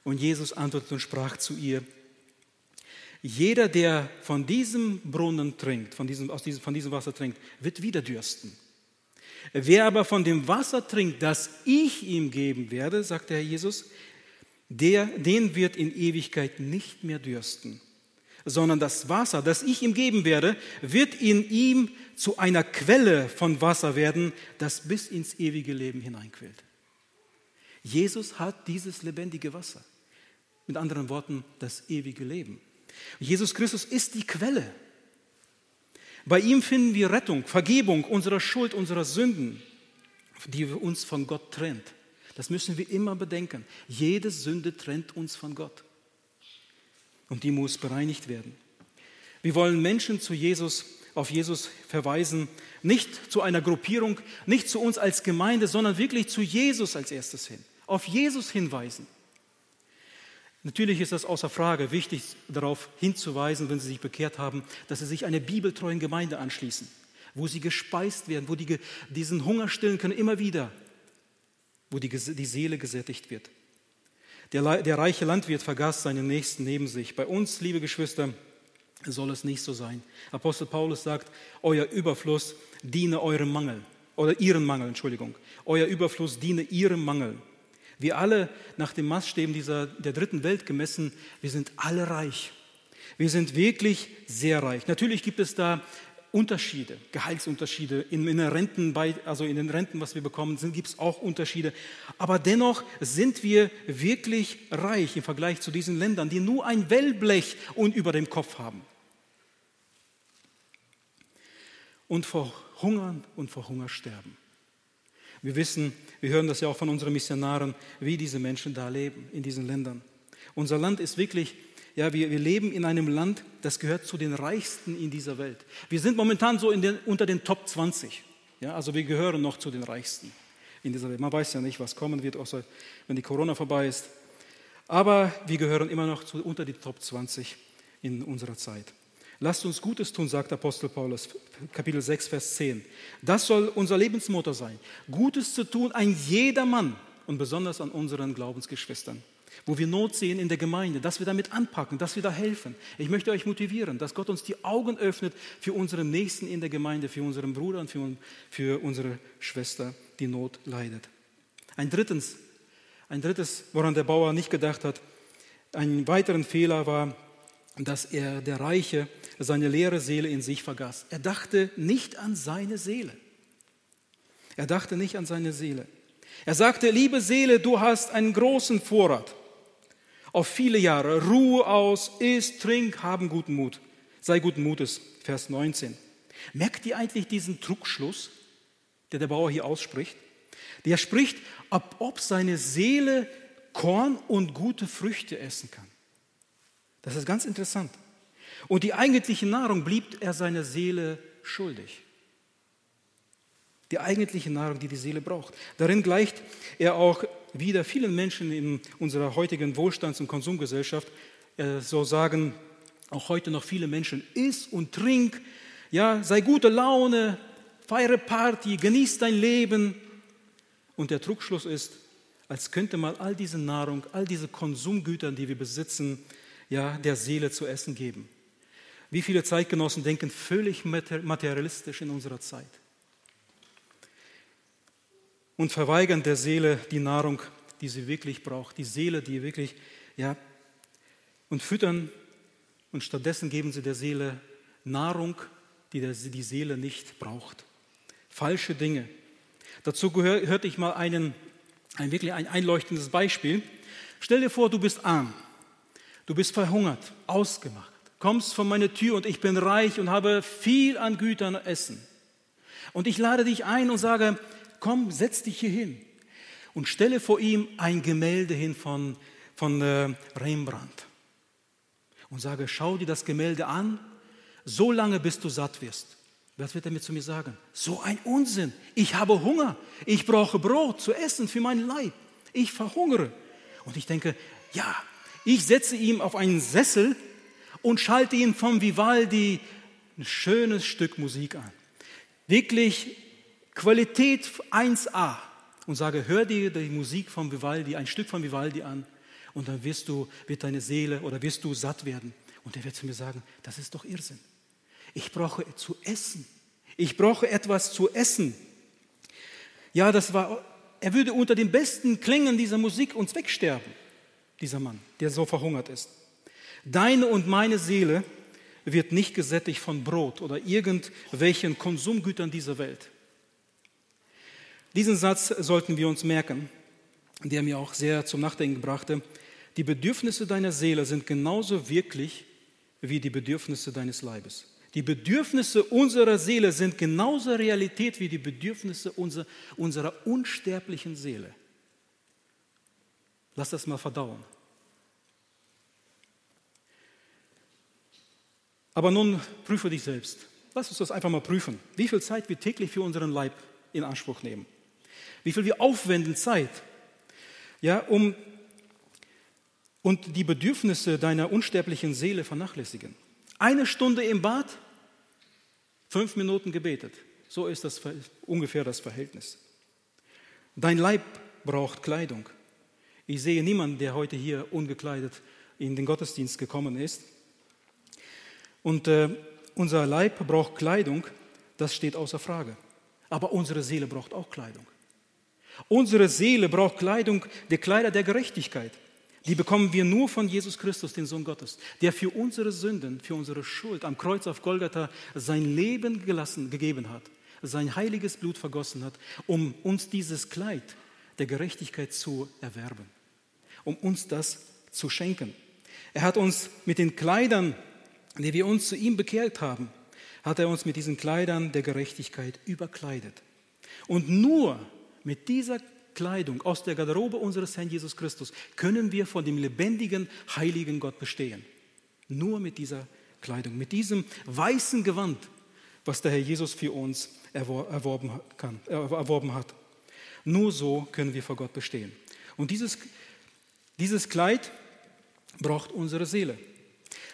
Und Jesus antwortete und sprach zu ihr, jeder, der von diesem Brunnen trinkt, von diesem, aus diesem, von diesem Wasser trinkt, wird wieder dürsten. Wer aber von dem Wasser trinkt, das ich ihm geben werde, sagt der Herr Jesus, der, den wird in Ewigkeit nicht mehr dürsten, sondern das Wasser, das ich ihm geben werde, wird in ihm zu einer Quelle von Wasser werden, das bis ins ewige Leben hineinquillt. Jesus hat dieses lebendige Wasser. Mit anderen Worten, das ewige Leben. Jesus Christus ist die Quelle. Bei ihm finden wir Rettung, Vergebung unserer Schuld, unserer Sünden, die uns von Gott trennt. Das müssen wir immer bedenken. Jede Sünde trennt uns von Gott. Und die muss bereinigt werden. Wir wollen Menschen zu Jesus, auf Jesus verweisen, nicht zu einer Gruppierung, nicht zu uns als Gemeinde, sondern wirklich zu Jesus als erstes hin. Auf Jesus hinweisen. Natürlich ist das außer Frage wichtig, darauf hinzuweisen, wenn Sie sich bekehrt haben, dass Sie sich einer bibeltreuen Gemeinde anschließen, wo Sie gespeist werden, wo die diesen Hunger stillen können, immer wieder, wo die, die Seele gesättigt wird. Der, der reiche Landwirt vergaß seinen Nächsten neben sich. Bei uns, liebe Geschwister, soll es nicht so sein. Apostel Paulus sagt, euer Überfluss diene eurem Mangel, oder ihren Mangel, Entschuldigung. Euer Überfluss diene ihrem Mangel. Wir alle nach den Maßstäben dieser, der dritten Welt gemessen, wir sind alle reich. Wir sind wirklich sehr reich. Natürlich gibt es da Unterschiede, Gehaltsunterschiede. In, in, den Renten, also in den Renten, was wir bekommen, gibt es auch Unterschiede. Aber dennoch sind wir wirklich reich im Vergleich zu diesen Ländern, die nur ein Wellblech und über dem Kopf haben. Und vor Hungern und vor Hunger sterben. Wir wissen, wir hören das ja auch von unseren Missionaren, wie diese Menschen da leben, in diesen Ländern. Unser Land ist wirklich, ja, wir, wir leben in einem Land, das gehört zu den reichsten in dieser Welt. Wir sind momentan so den, unter den Top 20. Ja, also wir gehören noch zu den reichsten in dieser Welt. Man weiß ja nicht, was kommen wird, außer wenn die Corona vorbei ist. Aber wir gehören immer noch zu, unter die Top 20 in unserer Zeit. Lasst uns Gutes tun, sagt Apostel Paulus, Kapitel 6, Vers 10. Das soll unser Lebensmotto sein. Gutes zu tun, ein jedermann und besonders an unseren Glaubensgeschwistern wo wir Not sehen in der Gemeinde, dass wir damit anpacken, dass wir da helfen. Ich möchte euch motivieren, dass Gott uns die Augen öffnet für unseren Nächsten in der Gemeinde, für unseren Bruder und für, für unsere Schwester, die Not leidet. Ein drittes, ein drittes, woran der Bauer nicht gedacht hat, ein weiterer Fehler war, dass er, der Reiche, seine leere Seele in sich vergaß. Er dachte nicht an seine Seele. Er dachte nicht an seine Seele. Er sagte, liebe Seele, du hast einen großen Vorrat auf viele Jahre. Ruhe aus, isst, trink, haben guten Mut. Sei guten Mutes, Vers 19. Merkt ihr eigentlich diesen Trugschluss, der der Bauer hier ausspricht? Der spricht, ob, ob seine Seele Korn und gute Früchte essen kann. Das ist ganz interessant. Und die eigentliche Nahrung blieb er seiner Seele schuldig. Die eigentliche Nahrung, die die Seele braucht. Darin gleicht er auch wieder vielen Menschen in unserer heutigen Wohlstands- und Konsumgesellschaft. So sagen auch heute noch viele Menschen, iss und trink, ja, sei gute Laune, feiere Party, genieß dein Leben. Und der Trugschluss ist, als könnte man all diese Nahrung, all diese Konsumgüter, die wir besitzen, ja, der Seele zu essen geben. Wie viele Zeitgenossen denken völlig materialistisch in unserer Zeit und verweigern der Seele die Nahrung, die sie wirklich braucht, die Seele, die wirklich, ja, und füttern und stattdessen geben sie der Seele Nahrung, die die Seele nicht braucht. Falsche Dinge. Dazu hörte ich mal einen, ein wirklich ein einleuchtendes Beispiel. Stell dir vor, du bist arm, du bist verhungert, ausgemacht, kommst vor meine Tür und ich bin reich und habe viel an Gütern Essen. Und ich lade dich ein und sage, komm, setz dich hier hin und stelle vor ihm ein Gemälde hin von, von äh, Rembrandt und sage, schau dir das Gemälde an, so lange bis du satt wirst. Was wird er mir zu mir sagen? So ein Unsinn. Ich habe Hunger. Ich brauche Brot zu essen für meinen Leib. Ich verhungere. Und ich denke, ja, ich setze ihm auf einen Sessel und schalte ihm vom Vivaldi ein schönes Stück Musik an. Wirklich Qualität 1a und sage, hör dir die Musik von Vivaldi, ein Stück von Vivaldi an und dann wirst du, wird deine Seele oder wirst du satt werden. Und er wird zu mir sagen, das ist doch Irrsinn. Ich brauche zu essen. Ich brauche etwas zu essen. Ja, das war, er würde unter den besten Klängen dieser Musik uns wegsterben, dieser Mann, der so verhungert ist. Deine und meine Seele wird nicht gesättigt von Brot oder irgendwelchen Konsumgütern dieser Welt. Diesen Satz sollten wir uns merken, der mir auch sehr zum Nachdenken brachte. Die Bedürfnisse deiner Seele sind genauso wirklich wie die Bedürfnisse deines Leibes. Die Bedürfnisse unserer Seele sind genauso Realität wie die Bedürfnisse unserer, unserer unsterblichen Seele. Lass das mal verdauen. Aber nun prüfe dich selbst. Lass uns das einfach mal prüfen. Wie viel Zeit wir täglich für unseren Leib in Anspruch nehmen wie viel wir aufwenden, Zeit, ja, um und die Bedürfnisse deiner unsterblichen Seele vernachlässigen. Eine Stunde im Bad, fünf Minuten gebetet. So ist das ungefähr das Verhältnis. Dein Leib braucht Kleidung. Ich sehe niemanden, der heute hier ungekleidet in den Gottesdienst gekommen ist. Und äh, unser Leib braucht Kleidung, das steht außer Frage. Aber unsere Seele braucht auch Kleidung. Unsere Seele braucht Kleidung, der Kleider der Gerechtigkeit. Die bekommen wir nur von Jesus Christus, den Sohn Gottes, der für unsere Sünden, für unsere Schuld am Kreuz auf Golgatha sein Leben gelassen, gegeben hat, sein heiliges Blut vergossen hat, um uns dieses Kleid der Gerechtigkeit zu erwerben, um uns das zu schenken. Er hat uns mit den Kleidern, die wir uns zu ihm bekehrt haben, hat er uns mit diesen Kleidern der Gerechtigkeit überkleidet. Und nur mit dieser Kleidung, aus der Garderobe unseres Herrn Jesus Christus, können wir von dem lebendigen, heiligen Gott bestehen. Nur mit dieser Kleidung, mit diesem weißen Gewand, was der Herr Jesus für uns erworben, kann, erworben hat. Nur so können wir vor Gott bestehen. Und dieses, dieses Kleid braucht unsere Seele.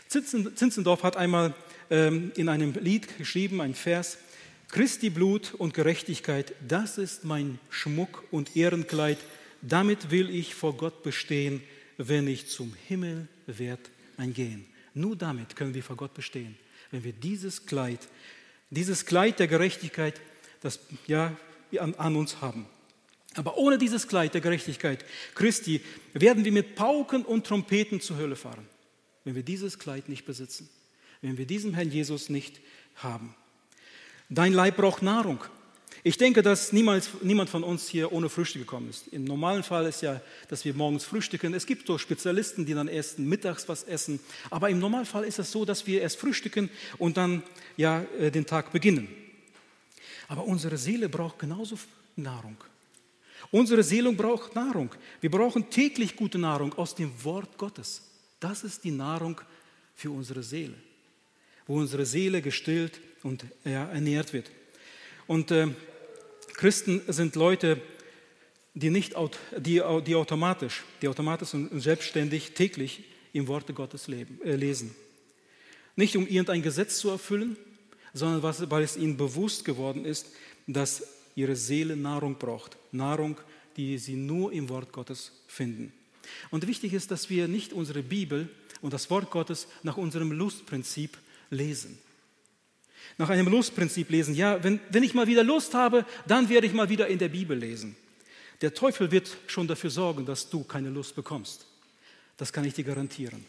Zinzendorf hat einmal ähm, in einem Lied geschrieben, ein Vers, Christi Blut und Gerechtigkeit, das ist mein Schmuck und Ehrenkleid, damit will ich vor Gott bestehen, wenn ich zum Himmel werd eingehen. Nur damit können wir vor Gott bestehen, wenn wir dieses Kleid, dieses Kleid der Gerechtigkeit, das ja an, an uns haben. Aber ohne dieses Kleid der Gerechtigkeit Christi werden wir mit Pauken und Trompeten zur Hölle fahren, wenn wir dieses Kleid nicht besitzen, wenn wir diesen Herrn Jesus nicht haben. Dein Leib braucht Nahrung. Ich denke, dass niemals, niemand von uns hier ohne Frühstück gekommen ist. Im normalen Fall ist ja, dass wir morgens frühstücken. Es gibt so Spezialisten, die dann erst mittags was essen. Aber im Normalfall ist es so, dass wir erst frühstücken und dann ja äh, den Tag beginnen. Aber unsere Seele braucht genauso Nahrung. Unsere Seele braucht Nahrung. Wir brauchen täglich gute Nahrung aus dem Wort Gottes. Das ist die Nahrung für unsere Seele, wo unsere Seele gestillt und ja, ernährt wird. Und äh, Christen sind Leute, die, nicht, die, die, automatisch, die automatisch und selbstständig täglich im Worte Gottes leben, äh, lesen. Nicht um irgendein Gesetz zu erfüllen, sondern weil es ihnen bewusst geworden ist, dass ihre Seele Nahrung braucht. Nahrung, die sie nur im Wort Gottes finden. Und wichtig ist, dass wir nicht unsere Bibel und das Wort Gottes nach unserem Lustprinzip lesen. Nach einem Lustprinzip lesen. Ja, wenn, wenn ich mal wieder Lust habe, dann werde ich mal wieder in der Bibel lesen. Der Teufel wird schon dafür sorgen, dass du keine Lust bekommst. Das kann ich dir garantieren.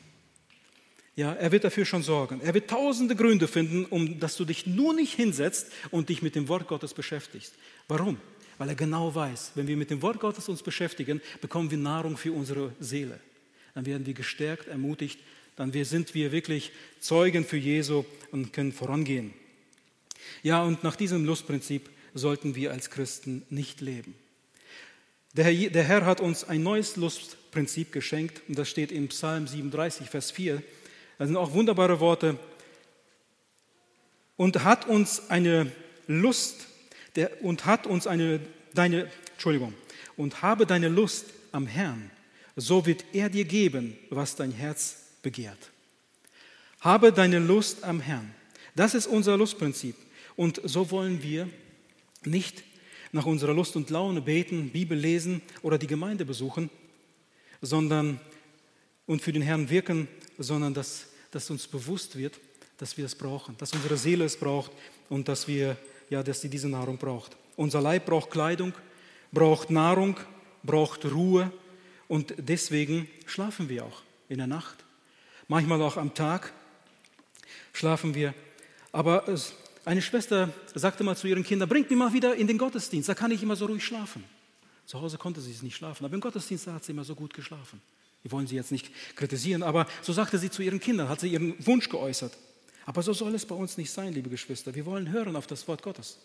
Ja, er wird dafür schon sorgen. Er wird tausende Gründe finden, um dass du dich nur nicht hinsetzt und dich mit dem Wort Gottes beschäftigst. Warum? Weil er genau weiß, wenn wir mit dem Wort Gottes uns beschäftigen, bekommen wir Nahrung für unsere Seele. Dann werden wir gestärkt, ermutigt, dann sind wir wirklich Zeugen für Jesu und können vorangehen. Ja, und nach diesem Lustprinzip sollten wir als Christen nicht leben. Der Herr, der Herr hat uns ein neues Lustprinzip geschenkt und das steht im Psalm 37, Vers 4. Das sind auch wunderbare Worte. Und hat uns eine Lust, der, und hat uns eine, deine, Entschuldigung, und habe deine Lust am Herrn, so wird er dir geben, was dein Herz begehrt. Habe deine Lust am Herrn. Das ist unser Lustprinzip. Und so wollen wir nicht nach unserer Lust und Laune beten, Bibel lesen oder die Gemeinde besuchen, sondern und für den Herrn wirken, sondern dass, dass uns bewusst wird, dass wir es brauchen, dass unsere Seele es braucht und dass wir ja, dass sie diese Nahrung braucht. Unser Leib braucht Kleidung, braucht Nahrung, braucht Ruhe und deswegen schlafen wir auch in der Nacht. Manchmal auch am Tag schlafen wir. Aber eine Schwester sagte mal zu ihren Kindern, bringt mich mal wieder in den Gottesdienst, da kann ich immer so ruhig schlafen. Zu Hause konnte sie nicht schlafen, aber im Gottesdienst hat sie immer so gut geschlafen. Wir wollen sie jetzt nicht kritisieren, aber so sagte sie zu ihren Kindern, hat sie ihren Wunsch geäußert. Aber so soll es bei uns nicht sein, liebe Geschwister. Wir wollen hören auf das Wort Gottes.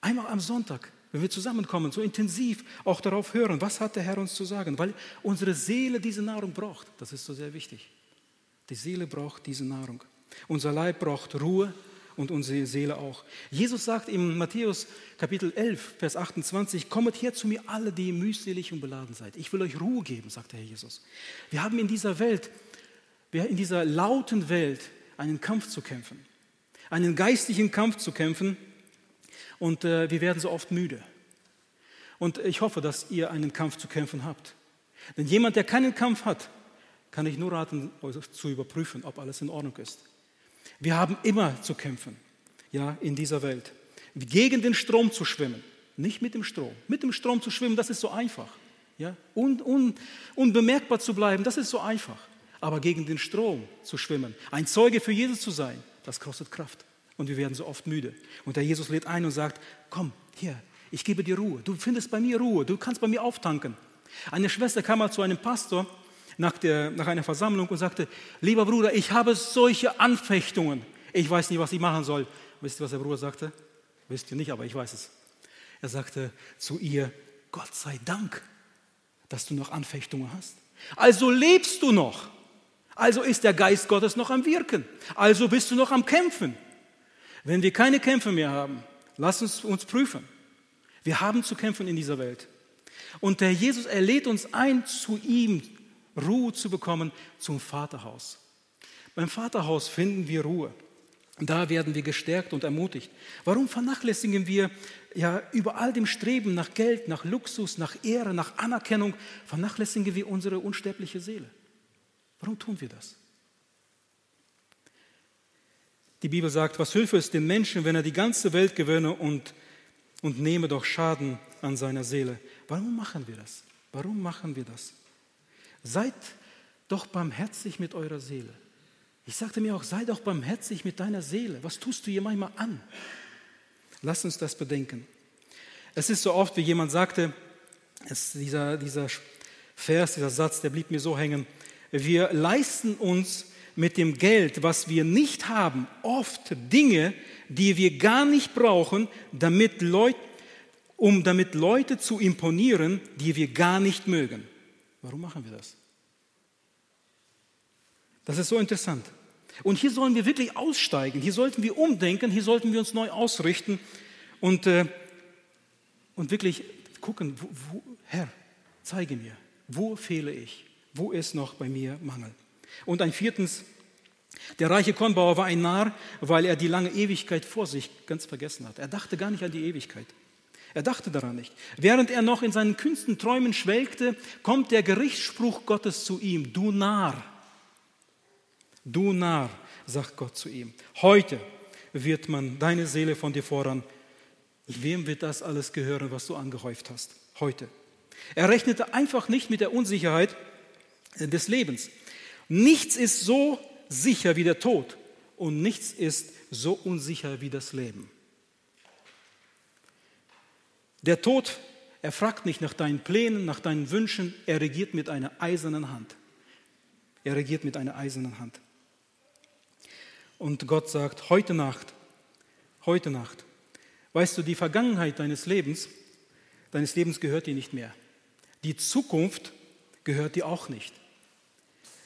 Einmal am Sonntag, wenn wir zusammenkommen, so intensiv auch darauf hören, was hat der Herr uns zu sagen, weil unsere Seele diese Nahrung braucht. Das ist so sehr wichtig. Die Seele braucht diese Nahrung. Unser Leib braucht Ruhe, und unsere Seele auch. Jesus sagt in Matthäus Kapitel 11, Vers 28, kommet her zu mir alle, die mühselig und beladen seid. Ich will euch Ruhe geben, sagt der Herr Jesus. Wir haben in dieser Welt, in dieser lauten Welt einen Kampf zu kämpfen, einen geistlichen Kampf zu kämpfen und äh, wir werden so oft müde. Und ich hoffe, dass ihr einen Kampf zu kämpfen habt. Denn jemand, der keinen Kampf hat, kann ich nur raten, zu überprüfen, ob alles in Ordnung ist. Wir haben immer zu kämpfen, ja, in dieser Welt. Gegen den Strom zu schwimmen, nicht mit dem Strom. Mit dem Strom zu schwimmen, das ist so einfach. Ja, un, un, unbemerkbar zu bleiben, das ist so einfach. Aber gegen den Strom zu schwimmen, ein Zeuge für Jesus zu sein, das kostet Kraft. Und wir werden so oft müde. Und der Jesus lädt ein und sagt, komm, hier, ich gebe dir Ruhe. Du findest bei mir Ruhe. Du kannst bei mir auftanken. Eine Schwester kam mal zu einem Pastor nach, der, nach einer Versammlung und sagte, lieber Bruder, ich habe solche Anfechtungen. Ich weiß nicht, was ich machen soll. Wisst ihr, was der Bruder sagte? Wisst ihr nicht, aber ich weiß es. Er sagte zu ihr, Gott sei Dank, dass du noch Anfechtungen hast. Also lebst du noch. Also ist der Geist Gottes noch am Wirken. Also bist du noch am Kämpfen. Wenn wir keine Kämpfe mehr haben, lass uns uns prüfen. Wir haben zu kämpfen in dieser Welt. Und der Jesus, er lädt uns ein, zu ihm Ruhe zu bekommen, zum Vaterhaus. Beim Vaterhaus finden wir Ruhe. Da werden wir gestärkt und ermutigt. Warum vernachlässigen wir ja über all dem Streben nach Geld, nach Luxus, nach Ehre, nach Anerkennung, vernachlässigen wir unsere unsterbliche Seele? Warum tun wir das? Die Bibel sagt, was hilfe es dem Menschen, wenn er die ganze Welt gewönne und, und nehme doch Schaden an seiner Seele? Warum machen wir das? Warum machen wir das? Seid doch barmherzig mit eurer Seele. Ich sagte mir auch, sei doch barmherzig mit deiner Seele. Was tust du ihr manchmal an? Lass uns das bedenken. Es ist so oft, wie jemand sagte, es, dieser, dieser Vers, dieser Satz, der blieb mir so hängen. Wir leisten uns mit dem Geld, was wir nicht haben, oft Dinge, die wir gar nicht brauchen, damit Leute, um damit Leute zu imponieren, die wir gar nicht mögen. Warum machen wir das? Das ist so interessant. Und hier sollen wir wirklich aussteigen, hier sollten wir umdenken, hier sollten wir uns neu ausrichten und, äh, und wirklich gucken, wo, wo, Herr, zeige mir, wo fehle ich, wo ist noch bei mir Mangel. Und ein viertens, der reiche Kornbauer war ein Narr, weil er die lange Ewigkeit vor sich ganz vergessen hat. Er dachte gar nicht an die Ewigkeit. Er dachte daran nicht. Während er noch in seinen kühnsten Träumen schwelgte, kommt der Gerichtsspruch Gottes zu ihm, du Narr. Du Narr, sagt Gott zu ihm, heute wird man deine Seele von dir fordern. Wem wird das alles gehören, was du angehäuft hast? Heute. Er rechnete einfach nicht mit der Unsicherheit des Lebens. Nichts ist so sicher wie der Tod und nichts ist so unsicher wie das Leben. Der Tod, er fragt nicht nach deinen Plänen, nach deinen Wünschen, er regiert mit einer eisernen Hand. Er regiert mit einer eisernen Hand. Und Gott sagt, heute Nacht, heute Nacht, weißt du, die Vergangenheit deines Lebens, deines Lebens gehört dir nicht mehr. Die Zukunft gehört dir auch nicht.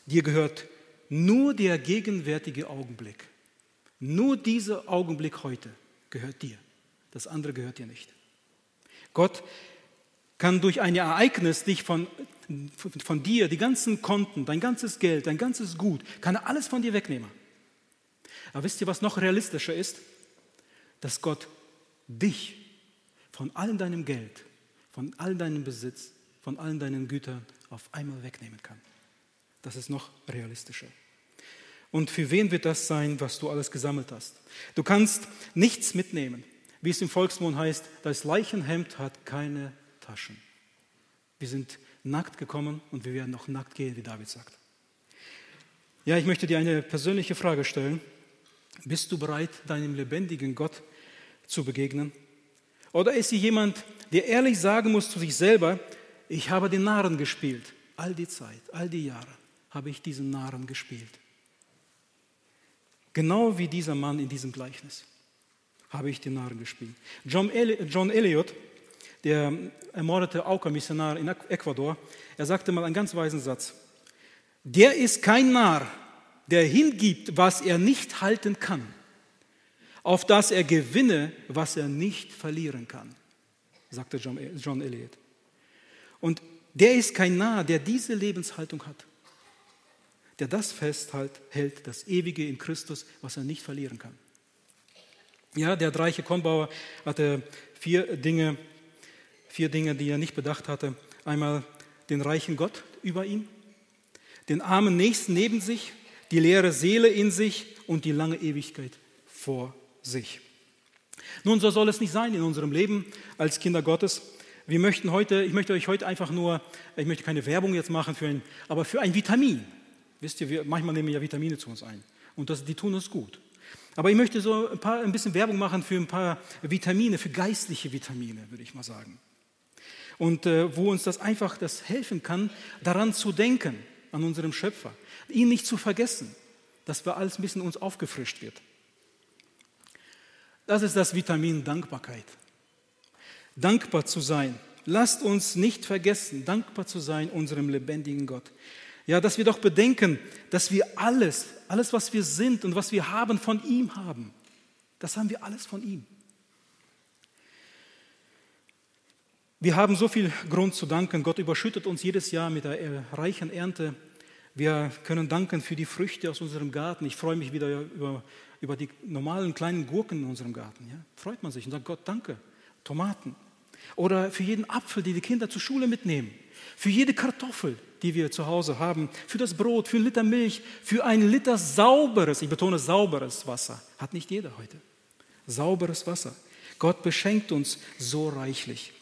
Dir gehört nur der gegenwärtige Augenblick. Nur dieser Augenblick heute gehört dir. Das andere gehört dir nicht. Gott kann durch ein Ereignis dich von, von, dir, die ganzen Konten, dein ganzes Geld, dein ganzes Gut, kann er alles von dir wegnehmen. Aber wisst ihr, was noch realistischer ist? Dass Gott dich von all deinem Geld, von all deinem Besitz, von all deinen Gütern auf einmal wegnehmen kann. Das ist noch realistischer. Und für wen wird das sein, was du alles gesammelt hast? Du kannst nichts mitnehmen. Wie es im Volksmund heißt, das Leichenhemd hat keine Taschen. Wir sind nackt gekommen und wir werden noch nackt gehen, wie David sagt. Ja, ich möchte dir eine persönliche Frage stellen. Bist du bereit, deinem lebendigen Gott zu begegnen? Oder ist sie jemand, der ehrlich sagen muss zu sich selber, ich habe den Narren gespielt. All die Zeit, all die Jahre habe ich diesen Narren gespielt. Genau wie dieser Mann in diesem Gleichnis habe ich den Narren gespielt. John, Eli John Eliot, der ermordete Auka-Missionar in Ecuador, er sagte mal einen ganz weisen Satz. Der ist kein Narr, der hingibt, was er nicht halten kann, auf das er gewinne, was er nicht verlieren kann, sagte John Eliot. Und der ist kein Narr, der diese Lebenshaltung hat, der das festhält, hält, das Ewige in Christus, was er nicht verlieren kann. Ja, der reiche Kornbauer hatte vier Dinge, vier Dinge, die er nicht bedacht hatte. Einmal den reichen Gott über ihm, den armen Nächsten neben sich die leere Seele in sich und die lange Ewigkeit vor sich. Nun, so soll es nicht sein in unserem Leben als Kinder Gottes. Wir möchten heute, ich möchte euch heute einfach nur, ich möchte keine Werbung jetzt machen für ein, aber für ein Vitamin. Wisst ihr, wir, manchmal nehmen wir ja Vitamine zu uns ein und das, die tun uns gut. Aber ich möchte so ein, paar, ein bisschen Werbung machen für ein paar Vitamine, für geistliche Vitamine, würde ich mal sagen. Und äh, wo uns das einfach das helfen kann, daran zu denken, an unserem Schöpfer ihn nicht zu vergessen, dass wir alles ein bisschen uns aufgefrischt wird. Das ist das Vitamin Dankbarkeit. Dankbar zu sein. lasst uns nicht vergessen, dankbar zu sein unserem lebendigen Gott. Ja, dass wir doch bedenken, dass wir alles, alles, was wir sind und was wir haben, von ihm haben. Das haben wir alles von ihm. Wir haben so viel Grund zu danken. Gott überschüttet uns jedes Jahr mit der reichen Ernte. Wir können danken für die Früchte aus unserem Garten. Ich freue mich wieder über, über die normalen kleinen Gurken in unserem Garten. Ja? Freut man sich und sagt Gott, danke. Tomaten. Oder für jeden Apfel, die die Kinder zur Schule mitnehmen. Für jede Kartoffel, die wir zu Hause haben. Für das Brot, für einen Liter Milch, für ein Liter sauberes, ich betone sauberes Wasser. Hat nicht jeder heute. Sauberes Wasser. Gott beschenkt uns so reichlich.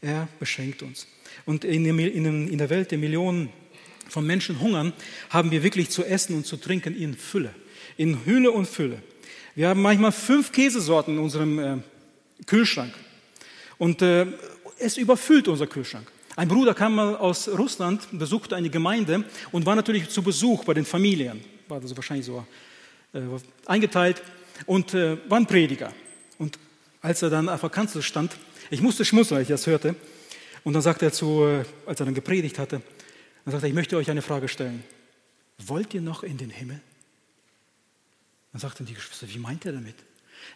Er beschenkt uns. Und in der Welt der Millionen von Menschen hungern, haben wir wirklich zu essen und zu trinken in Fülle. In Hülle und Fülle. Wir haben manchmal fünf Käsesorten in unserem äh, Kühlschrank. Und äh, es überfüllt unser Kühlschrank. Ein Bruder kam mal aus Russland, besuchte eine Gemeinde und war natürlich zu Besuch bei den Familien. War das wahrscheinlich so äh, eingeteilt und äh, war ein Prediger. Und als er dann auf der Kanzel stand, ich musste schmunzeln, als ich das hörte. Und dann sagte er zu, äh, als er dann gepredigt hatte, dann sagte er, ich möchte euch eine Frage stellen. Wollt ihr noch in den Himmel? Dann sagten die Geschwister, wie meint er damit?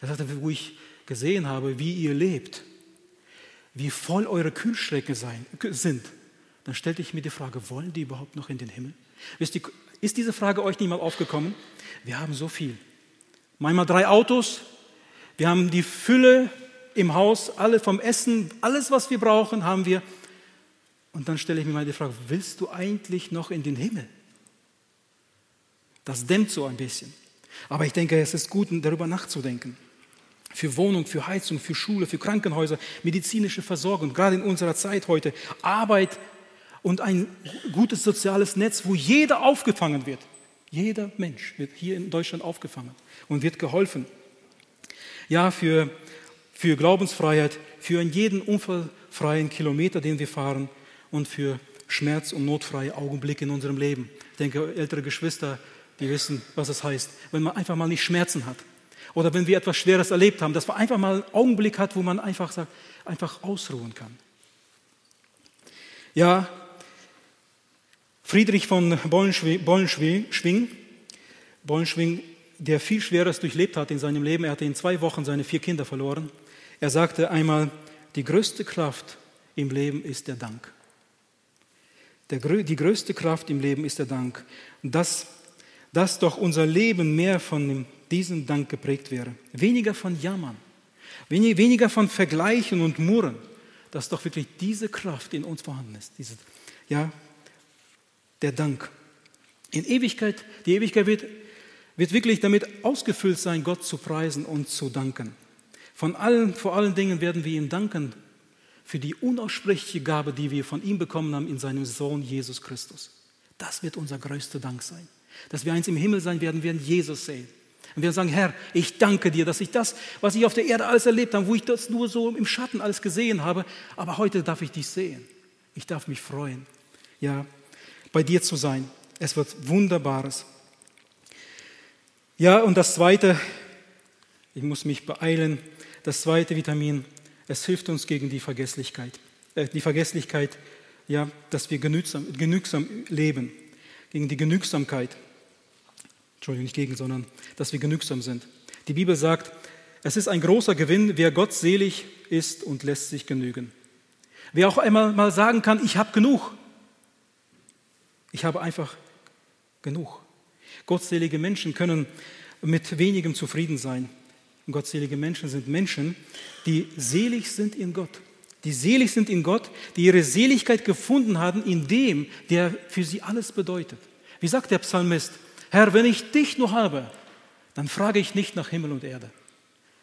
Er sagte, wo ich gesehen habe, wie ihr lebt, wie voll eure Kühlschränke sein, sind, dann stellte ich mir die Frage, wollen die überhaupt noch in den Himmel? Wisst ihr, ist diese Frage euch nicht mal aufgekommen? Wir haben so viel. Manchmal drei Autos, wir haben die Fülle im Haus, alle vom Essen, alles, was wir brauchen, haben wir. Und dann stelle ich mir mal die Frage, willst du eigentlich noch in den Himmel? Das dämmt so ein bisschen. Aber ich denke, es ist gut, darüber nachzudenken. Für Wohnung, für Heizung, für Schule, für Krankenhäuser, medizinische Versorgung, gerade in unserer Zeit heute, Arbeit und ein gutes soziales Netz, wo jeder aufgefangen wird. Jeder Mensch wird hier in Deutschland aufgefangen und wird geholfen. Ja, für für Glaubensfreiheit, für jeden unfallfreien Kilometer, den wir fahren und für schmerz- und notfreie Augenblicke in unserem Leben. Ich denke, ältere Geschwister, die wissen, was es heißt, wenn man einfach mal nicht Schmerzen hat. Oder wenn wir etwas Schweres erlebt haben, dass man einfach mal einen Augenblick hat, wo man einfach sagt, einfach ausruhen kann. Ja, Friedrich von Bollenschwing, Bollenschwing, der viel Schweres durchlebt hat in seinem Leben, er hatte in zwei Wochen seine vier Kinder verloren. Er sagte einmal, die größte Kraft im Leben ist der Dank. Der, die größte Kraft im Leben ist der Dank. Dass, dass doch unser Leben mehr von diesem Dank geprägt wäre. Weniger von Jammern, weniger von Vergleichen und Murren. Dass doch wirklich diese Kraft in uns vorhanden ist. Diese, ja, der Dank. In Ewigkeit, die Ewigkeit wird, wird wirklich damit ausgefüllt sein, Gott zu preisen und zu danken. Von allen, vor allen Dingen werden wir ihm danken für die unaussprechliche Gabe, die wir von ihm bekommen haben in seinem Sohn Jesus Christus. Das wird unser größter Dank sein. Dass wir eins im Himmel sein werden, werden Jesus sehen. Und wir sagen, Herr, ich danke dir, dass ich das, was ich auf der Erde alles erlebt habe, wo ich das nur so im Schatten alles gesehen habe, aber heute darf ich dich sehen. Ich darf mich freuen, ja, bei dir zu sein. Es wird Wunderbares. Ja, und das Zweite, ich muss mich beeilen, das zweite Vitamin, es hilft uns gegen die Vergesslichkeit. Äh, die Vergesslichkeit, ja, dass wir genügsam, genügsam leben. Gegen die Genügsamkeit. Entschuldigung, nicht gegen, sondern dass wir genügsam sind. Die Bibel sagt, es ist ein großer Gewinn, wer gottselig ist und lässt sich genügen. Wer auch einmal mal sagen kann, ich habe genug. Ich habe einfach genug. Gottselige Menschen können mit wenigem zufrieden sein. Und gottselige Menschen sind Menschen, die selig sind in Gott. Die selig sind in Gott, die ihre Seligkeit gefunden haben in dem, der für sie alles bedeutet. Wie sagt der Psalmist, Herr, wenn ich dich nur habe, dann frage ich nicht nach Himmel und Erde.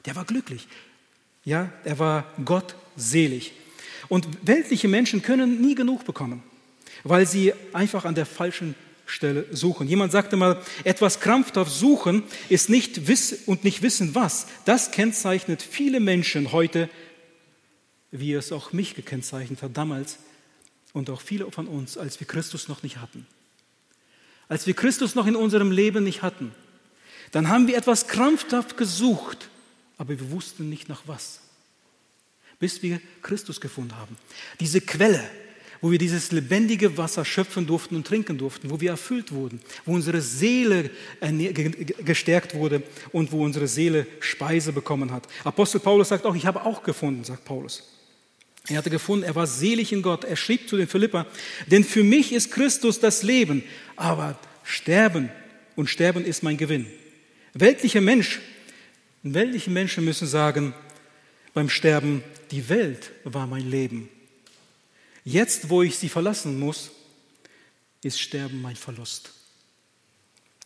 Der war glücklich. Ja, er war Gott selig. Und weltliche Menschen können nie genug bekommen, weil sie einfach an der falschen Stelle suchen. Jemand sagte mal, etwas krampfhaft suchen ist nicht wissen und nicht wissen was. Das kennzeichnet viele Menschen heute, wie es auch mich gekennzeichnet hat damals und auch viele von uns, als wir Christus noch nicht hatten. Als wir Christus noch in unserem Leben nicht hatten, dann haben wir etwas krampfhaft gesucht, aber wir wussten nicht nach was. bis wir Christus gefunden haben. Diese Quelle, wo wir dieses lebendige Wasser schöpfen durften und trinken durften, wo wir erfüllt wurden, wo unsere Seele gestärkt wurde und wo unsere Seele Speise bekommen hat. Apostel Paulus sagt auch, ich habe auch gefunden, sagt Paulus. Er hatte gefunden, er war selig in Gott. Er schrieb zu den Philippa, denn für mich ist Christus das Leben, aber Sterben und Sterben ist mein Gewinn. Weltliche Mensch, weltliche Menschen müssen sagen beim Sterben, die Welt war mein Leben Jetzt, wo ich sie verlassen muss, ist Sterben mein Verlust.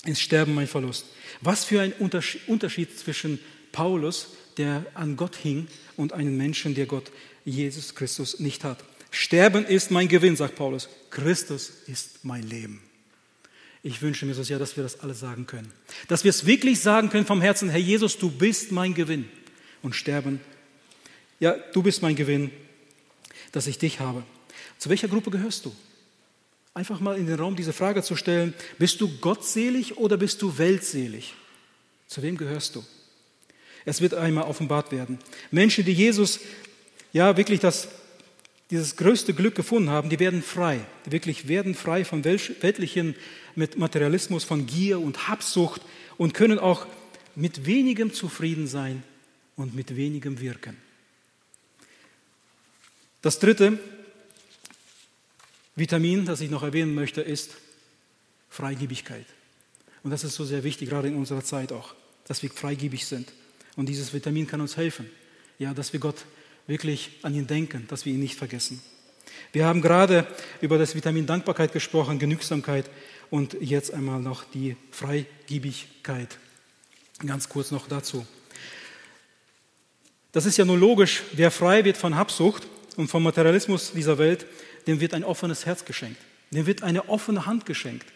Ist Sterben mein Verlust. Was für ein Unterschied zwischen Paulus, der an Gott hing, und einem Menschen, der Gott, Jesus Christus, nicht hat. Sterben ist mein Gewinn, sagt Paulus. Christus ist mein Leben. Ich wünsche mir so sehr, dass wir das alle sagen können. Dass wir es wirklich sagen können vom Herzen, Herr Jesus, du bist mein Gewinn. Und sterben, ja, du bist mein Gewinn, dass ich dich habe. Zu welcher Gruppe gehörst du? Einfach mal in den Raum diese Frage zu stellen, bist du gottselig oder bist du weltselig? Zu wem gehörst du? Es wird einmal offenbart werden. Menschen, die Jesus ja wirklich das, dieses größte Glück gefunden haben, die werden frei. Die wirklich werden frei von weltlichen mit Materialismus, von Gier und Habsucht und können auch mit wenigem zufrieden sein und mit wenigem wirken. Das dritte, Vitamin, das ich noch erwähnen möchte, ist Freigebigkeit. Und das ist so sehr wichtig, gerade in unserer Zeit auch, dass wir freigebig sind. Und dieses Vitamin kann uns helfen, ja, dass wir Gott wirklich an ihn denken, dass wir ihn nicht vergessen. Wir haben gerade über das Vitamin Dankbarkeit gesprochen, Genügsamkeit und jetzt einmal noch die Freigebigkeit. Ganz kurz noch dazu. Das ist ja nur logisch, wer frei wird von Habsucht und vom Materialismus dieser Welt, dem wird ein offenes Herz geschenkt. Dem wird eine offene Hand geschenkt,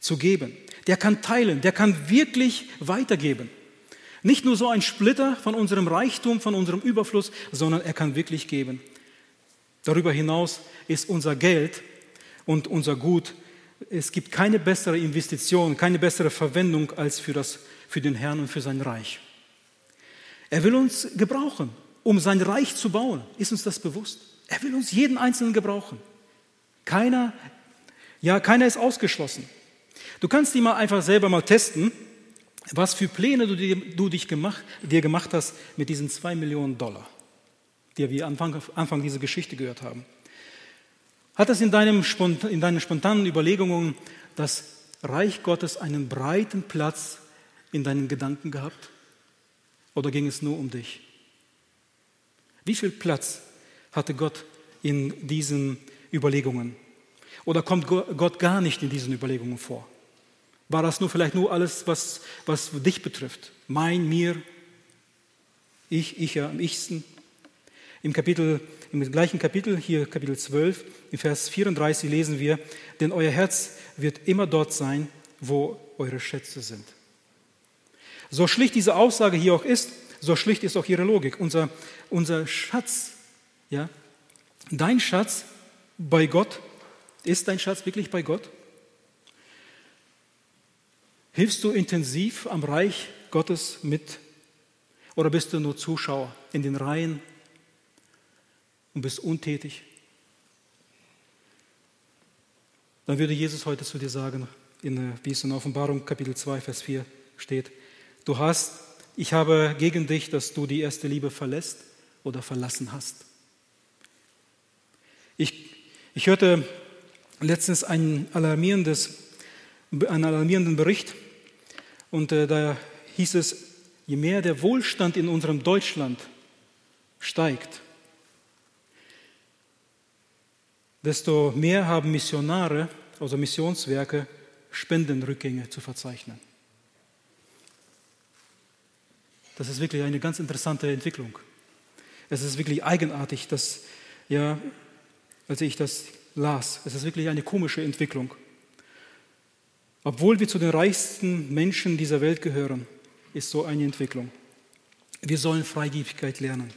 zu geben. Der kann teilen, der kann wirklich weitergeben. Nicht nur so ein Splitter von unserem Reichtum, von unserem Überfluss, sondern er kann wirklich geben. Darüber hinaus ist unser Geld und unser Gut, es gibt keine bessere Investition, keine bessere Verwendung als für, das, für den Herrn und für sein Reich. Er will uns gebrauchen, um sein Reich zu bauen. Ist uns das bewusst? Er will uns jeden Einzelnen gebrauchen. Keiner, ja, keiner ist ausgeschlossen. Du kannst die mal einfach selber mal testen, was für Pläne du, dir, du dich gemacht, dir gemacht hast mit diesen zwei Millionen Dollar, die wir Anfang, Anfang dieser Geschichte gehört haben. Hat es in, deinem, in deinen spontanen Überlegungen das Reich Gottes einen breiten Platz in deinen Gedanken gehabt? Oder ging es nur um dich? Wie viel Platz hatte Gott in diesen Überlegungen? Oder kommt Gott gar nicht in diesen Überlegungen vor? War das nur vielleicht nur alles, was, was dich betrifft? Mein, mir, ich, ich ja am ichsten? Im, Kapitel, Im gleichen Kapitel, hier Kapitel 12, in Vers 34 lesen wir, denn euer Herz wird immer dort sein, wo eure Schätze sind. So schlicht diese Aussage hier auch ist, so schlicht ist auch ihre Logik. Unser, unser Schatz ja? Dein Schatz bei Gott, ist dein Schatz wirklich bei Gott? Hilfst du intensiv am Reich Gottes mit oder bist du nur Zuschauer in den Reihen und bist untätig? Dann würde Jesus heute zu dir sagen, in, wie es in Offenbarung Kapitel 2, Vers 4 steht, du hast, ich habe gegen dich, dass du die erste Liebe verlässt oder verlassen hast. Ich, ich hörte letztens ein alarmierendes, einen alarmierenden Bericht und äh, da hieß es, je mehr der Wohlstand in unserem Deutschland steigt, desto mehr haben Missionare, also Missionswerke, Spendenrückgänge zu verzeichnen. Das ist wirklich eine ganz interessante Entwicklung. Es ist wirklich eigenartig, dass ja, als ich das las. Es ist wirklich eine komische Entwicklung. Obwohl wir zu den reichsten Menschen dieser Welt gehören, ist so eine Entwicklung. Wir sollen Freigebigkeit lernen.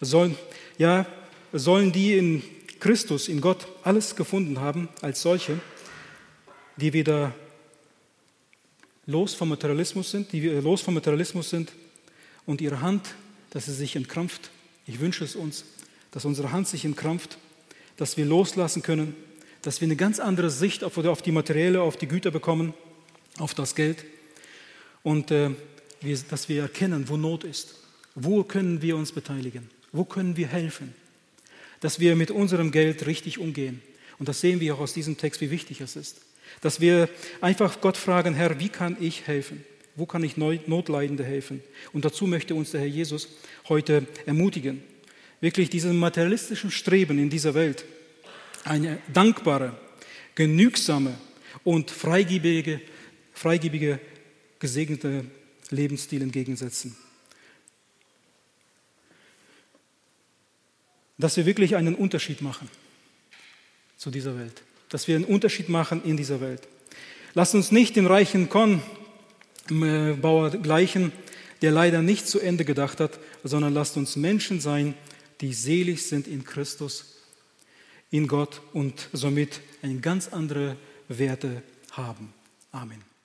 Sollen, ja, sollen die in Christus, in Gott, alles gefunden haben als solche, die wieder los vom Materialismus sind, die los vom Materialismus sind und ihre Hand, dass sie sich entkrampft Ich wünsche es uns, dass unsere Hand sich entkrampft, dass wir loslassen können, dass wir eine ganz andere Sicht auf, auf die Materielle, auf die Güter bekommen, auf das Geld und äh, wir, dass wir erkennen, wo Not ist. Wo können wir uns beteiligen? Wo können wir helfen? Dass wir mit unserem Geld richtig umgehen. Und das sehen wir auch aus diesem Text, wie wichtig es ist. Dass wir einfach Gott fragen, Herr, wie kann ich helfen? Wo kann ich Notleidende helfen? Und dazu möchte uns der Herr Jesus heute ermutigen. Wirklich diesem materialistischen Streben in dieser Welt eine dankbare, genügsame und freigebige, freigebige gesegnete Lebensstil entgegensetzen. Dass wir wirklich einen Unterschied machen zu dieser Welt. Dass wir einen Unterschied machen in dieser Welt. Lasst uns nicht den reichen Kornbauer gleichen, der leider nicht zu Ende gedacht hat, sondern lasst uns Menschen sein, die selig sind in Christus, in Gott und somit eine ganz andere Werte haben. Amen.